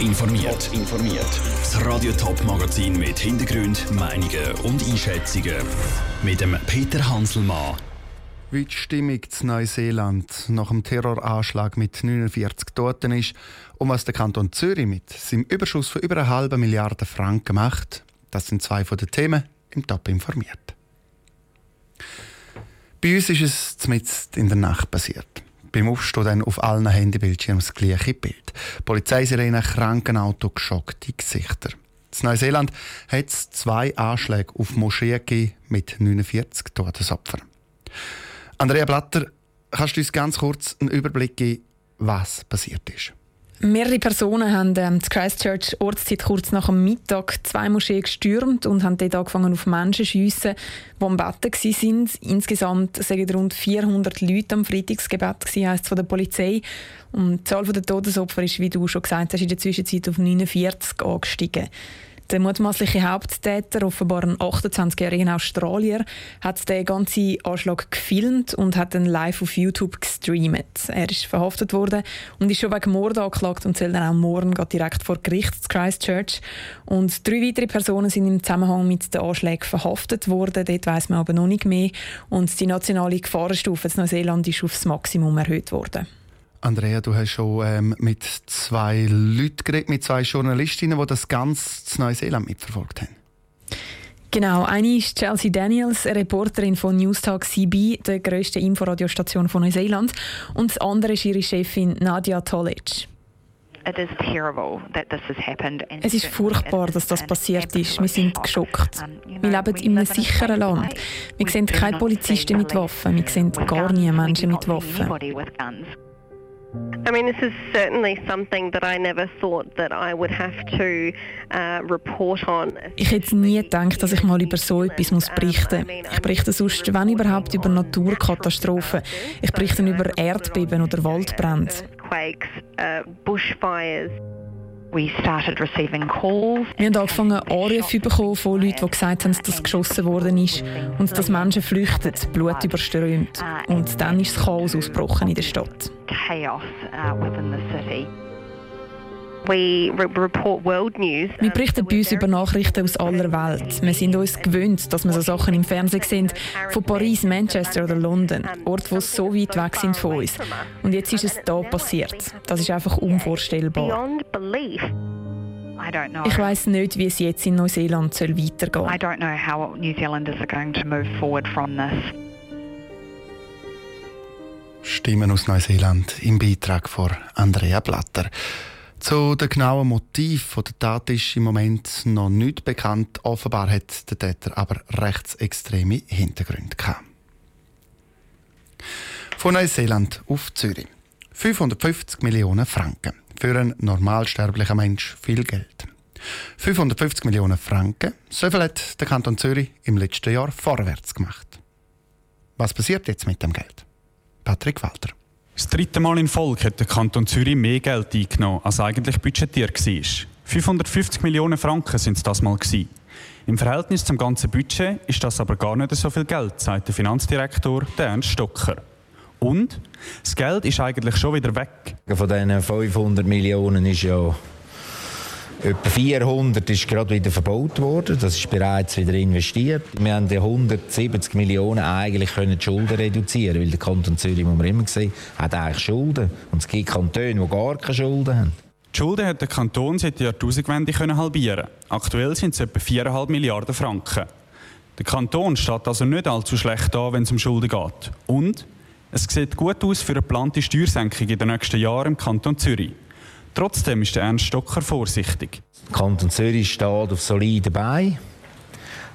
informiert. informiert. Das Radio Top Magazin mit Hintergrund, Meinungen und Einschätzungen mit dem Peter Hanselmann. Wie die Stimmung in Neuseeland nach dem Terroranschlag mit 49 Toten ist und was der Kanton Zürich mit seinem Überschuss von über einer halben Milliarde Franken macht, das sind zwei von den Themen im Top informiert. Bei uns ist es zumindest in der Nacht passiert. Beim Aufstehen dann auf allen Handybildschirmen das gleiche Bild. Polizeisirene, Krankenauto, geschockte Gesichter. In Neuseeland hat es zwei Anschläge auf gegeben mit 49 Todesopfern. Andrea Blatter, kannst du uns ganz kurz einen Überblick geben, was passiert ist? Mehrere Personen haben ähm, die Christchurch Ortszeit kurz nach dem Mittag zwei Moscheen gestürmt und haben dort angefangen auf Menschen zu schiessen, die am Betten waren. Insgesamt sind rund 400 Leute am Freitagsgebet, heisst es von der Polizei. Und die Zahl der Todesopfer ist, wie du schon gesagt hast, in der Zwischenzeit auf 49 angestiegen. Der mutmaßliche Haupttäter, offenbar ein 28-jähriger Australier, hat den ganzen Anschlag gefilmt und hat ihn live auf YouTube gestreamt. Er ist verhaftet worden und ist schon wegen Mord angeklagt und soll dann auch morgen direkt vor Gericht zu Christchurch. Und drei weitere Personen sind im Zusammenhang mit den Anschlägen verhaftet worden. Dort weiß man aber noch nicht mehr. Und die nationale Gefahrenstufe in Neuseeland ist aufs Maximum erhöht worden. Andrea, du hast schon ähm, mit zwei Leuten geredet, mit zwei Journalistinnen, die das ganz Neuseeland mitverfolgt haben. Genau, eine ist Chelsea Daniels, Reporterin von Newstalk CB, der grössten Inforadiostation von Neuseeland. Und das andere ist ihre Chefin Nadia Tolic. Es ist furchtbar, dass das passiert ist. Wir sind geschockt. Wir leben in einem sicheren Land. Wir sehen keine Polizisten mit Waffen. Wir sehen gar nie Menschen mit Waffen. I mean, this is certainly something that I never thought that I would have to uh, report on. Ich hätte nie gedacht, dass ich mal über so etwas muss berichten muss. Ich berichte sonst, wenn überhaupt, über Naturkatastrophen. Ich berichte über Erdbeben oder Waldbrände. Uh, bushfires. Wir haben angefangen, Anrufe bekommen von Leuten, die gesagt haben, dass geschossen worden ist und dass Menschen flüchten, Blut überströmt. Und dann ist das Chaos ausgebrochen in der Stadt. Chaos uh, within the city. Wir berichten bei uns über Nachrichten aus aller Welt. Wir sind uns gewöhnt, dass wir so Sachen im Fernsehen sehen, von Paris, Manchester oder London, Orte, die so weit weg sind von uns. Und jetzt ist es da passiert. Das ist einfach unvorstellbar. Ich weiß nicht, wie es jetzt in Neuseeland soll weitergehen soll. I don't know how New Zealanders are going to move forward from this. Stimmen aus Neuseeland im Beitrag von Andrea Blatter. Zu den genauen Motiven der Tat ist im Moment noch nicht bekannt. Offenbar hat der Täter aber rechtsextreme Hintergründe gehabt. Von Neuseeland auf Zürich. 550 Millionen Franken. Für einen normalsterblichen Mensch viel Geld. 550 Millionen Franken. So viel hat der Kanton Zürich im letzten Jahr vorwärts gemacht. Was passiert jetzt mit dem Geld? Patrick Walter. Das dritte Mal in Folge hat der Kanton Zürich mehr Geld eingenommen, als eigentlich budgetiert war. 550 Millionen Franken sind es das mal. Gewesen. Im Verhältnis zum ganzen Budget ist das aber gar nicht so viel Geld, sagt der Finanzdirektor Ernst Stocker. Und das Geld ist eigentlich schon wieder weg. Von diesen 500 Millionen ist ja Etwa 400 ist gerade wieder verbaut worden. Das ist bereits wieder investiert. Wir haben die 170 Millionen eigentlich können die Schulden reduzieren, weil der Kanton Zürich, wo wir immer gesehen hat eigentlich Schulden. Und es gibt Kantone, die gar keine Schulden haben. Die Schulden hat der Kanton seit der Jahrtausendwende halbieren. Aktuell sind es etwa 4,5 Milliarden Franken. Der Kanton steht also nicht allzu schlecht da, wenn es um Schulden geht. Und es sieht gut aus für eine geplante Steuersenkung in den nächsten Jahren im Kanton Zürich. Trotzdem ist der Ernst Stocker vorsichtig. Der Kanton Zürich steht auf soliden Beinen.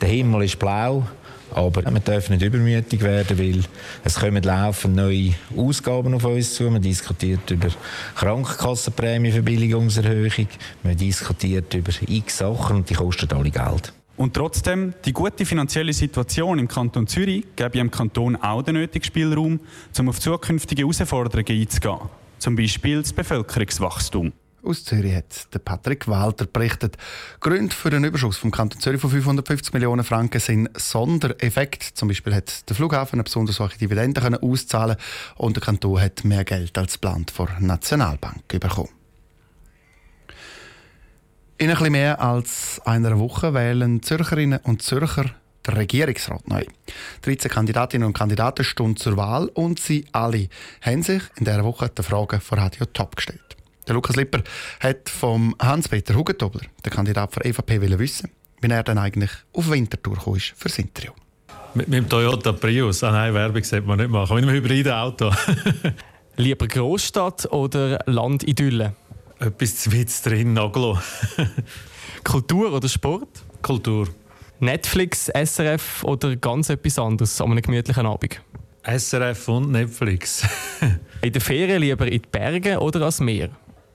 Der Himmel ist blau. Aber wir dürfen nicht übermütig werden, weil es kommen laufend neue Ausgaben auf uns zu. Man diskutiert über Krankenkassenprämienverbilligungserhöhung. Man diskutiert über x Sachen und die kosten alle Geld. Und trotzdem, die gute finanzielle Situation im Kanton Zürich gebe dem Kanton auch den nötigen Spielraum, um auf zukünftige Herausforderungen einzugehen zum Beispiel das Bevölkerungswachstum. Aus Zürich hat der Patrick Walter berichtet. Gründe für den Überschuss vom Kanton Zürich von 550 Millionen Franken sind Sondereffekte. Zum Beispiel hat der Flughafen eine besonders hohe Dividende auszahlen und der Kanton hat mehr Geld als geplant vor Nationalbank bekommen. In ein bisschen mehr als einer Woche wählen Zürcherinnen und Zürcher Regierungsrat neu. 13 Kandidatinnen und Kandidaten stehen zur Wahl und sie alle haben sich in dieser Woche die Fragen von Radio Top gestellt. Der Lukas Lipper hat vom Hans-Peter Hugentobler, der Kandidat für EVP, wissen, wie er dann eigentlich auf Winterthur kam für das Interview. Mit, mit dem Toyota Prius. Ah nein, Werbung sollte man nicht machen. Mit einem hybriden Auto. Lieber Großstadt oder Landidylle? Etwas zu weit drin, Naglo. Kultur oder Sport? Kultur. Netflix, SRF oder ganz etwas anderes an einem gemütlichen Abend? SRF und Netflix. in der Ferien lieber in die Berge oder ans Meer?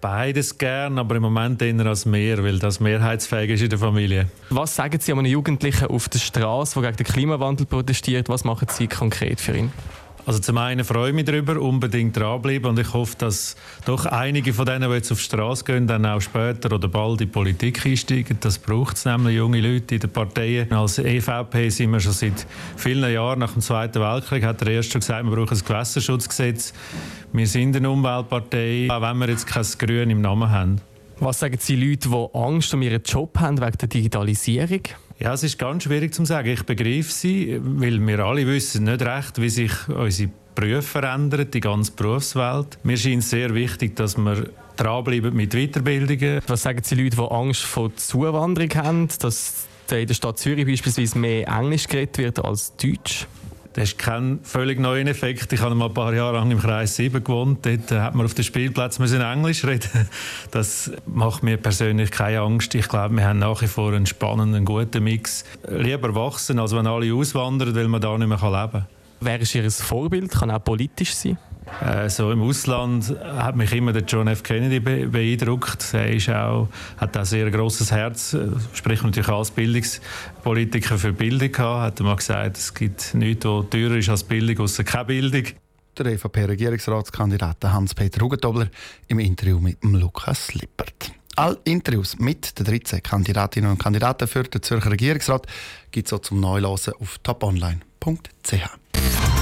Beides gern, aber im Moment eher als Meer, weil das mehrheitsfähig ist in der Familie. Was sagen Sie einem Jugendlichen auf der Straße, der gegen den Klimawandel protestiert? Was machen Sie konkret für ihn? Also zum einen freue ich mich darüber, unbedingt dranbleiben und ich hoffe, dass doch einige von denen, die jetzt auf die Straße gehen, dann auch später oder bald in die Politik einsteigen. Das braucht es nämlich, junge Leute in den Parteien. Als EVP sind wir schon seit vielen Jahren, nach dem Zweiten Weltkrieg, hat der Erste gesagt, wir brauchen ein Gewässerschutzgesetz. Wir sind eine Umweltpartei, auch wenn wir jetzt kein Grün im Namen haben. Was sagen Sie Leute, die Angst um ihren Job haben wegen der Digitalisierung? Ja, es ist ganz schwierig zu sagen. Ich begreife sie, weil wir alle wissen nicht recht, wie sich unsere Berufe verändern, die ganze Berufswelt. Mir scheint es sehr wichtig, dass wir dranbleiben mit Weiterbildungen. Was sagen Sie Leute, die Angst vor Zuwanderung haben, dass in der Stadt Zürich beispielsweise mehr Englisch geredet wird als Deutsch? Das ist kein völlig neuer Effekt. Ich habe mal ein paar Jahre lang im Kreis 7 gewohnt. Dort äh, hat man auf dem Spielplatz müssen Englisch reden. Das macht mir persönlich keine Angst. Ich glaube, wir haben nach wie vor einen spannenden, guten Mix. Lieber wachsen, als wenn alle auswandern, weil man da nicht mehr leben kann. Wer ist Ihr Vorbild? Kann auch politisch sein? Äh, so im Ausland hat mich immer der John F. Kennedy be beeindruckt. Er ist auch, hat auch sehr großes Herz, spricht natürlich als Bildungspolitiker für Bildung gehabt. Hat er mal gesagt, es gibt nichts, was teurer ist als Bildung, außer keine Bildung. Der EVP-Regierungsratskandidat Hans-Peter Hugentobler im Interview mit Lukas Lippert. Alle Interviews mit den 13 Kandidatinnen und Kandidaten für den Zürcher Regierungsrat gibt es auch zum Neulosen auf toponline.ch.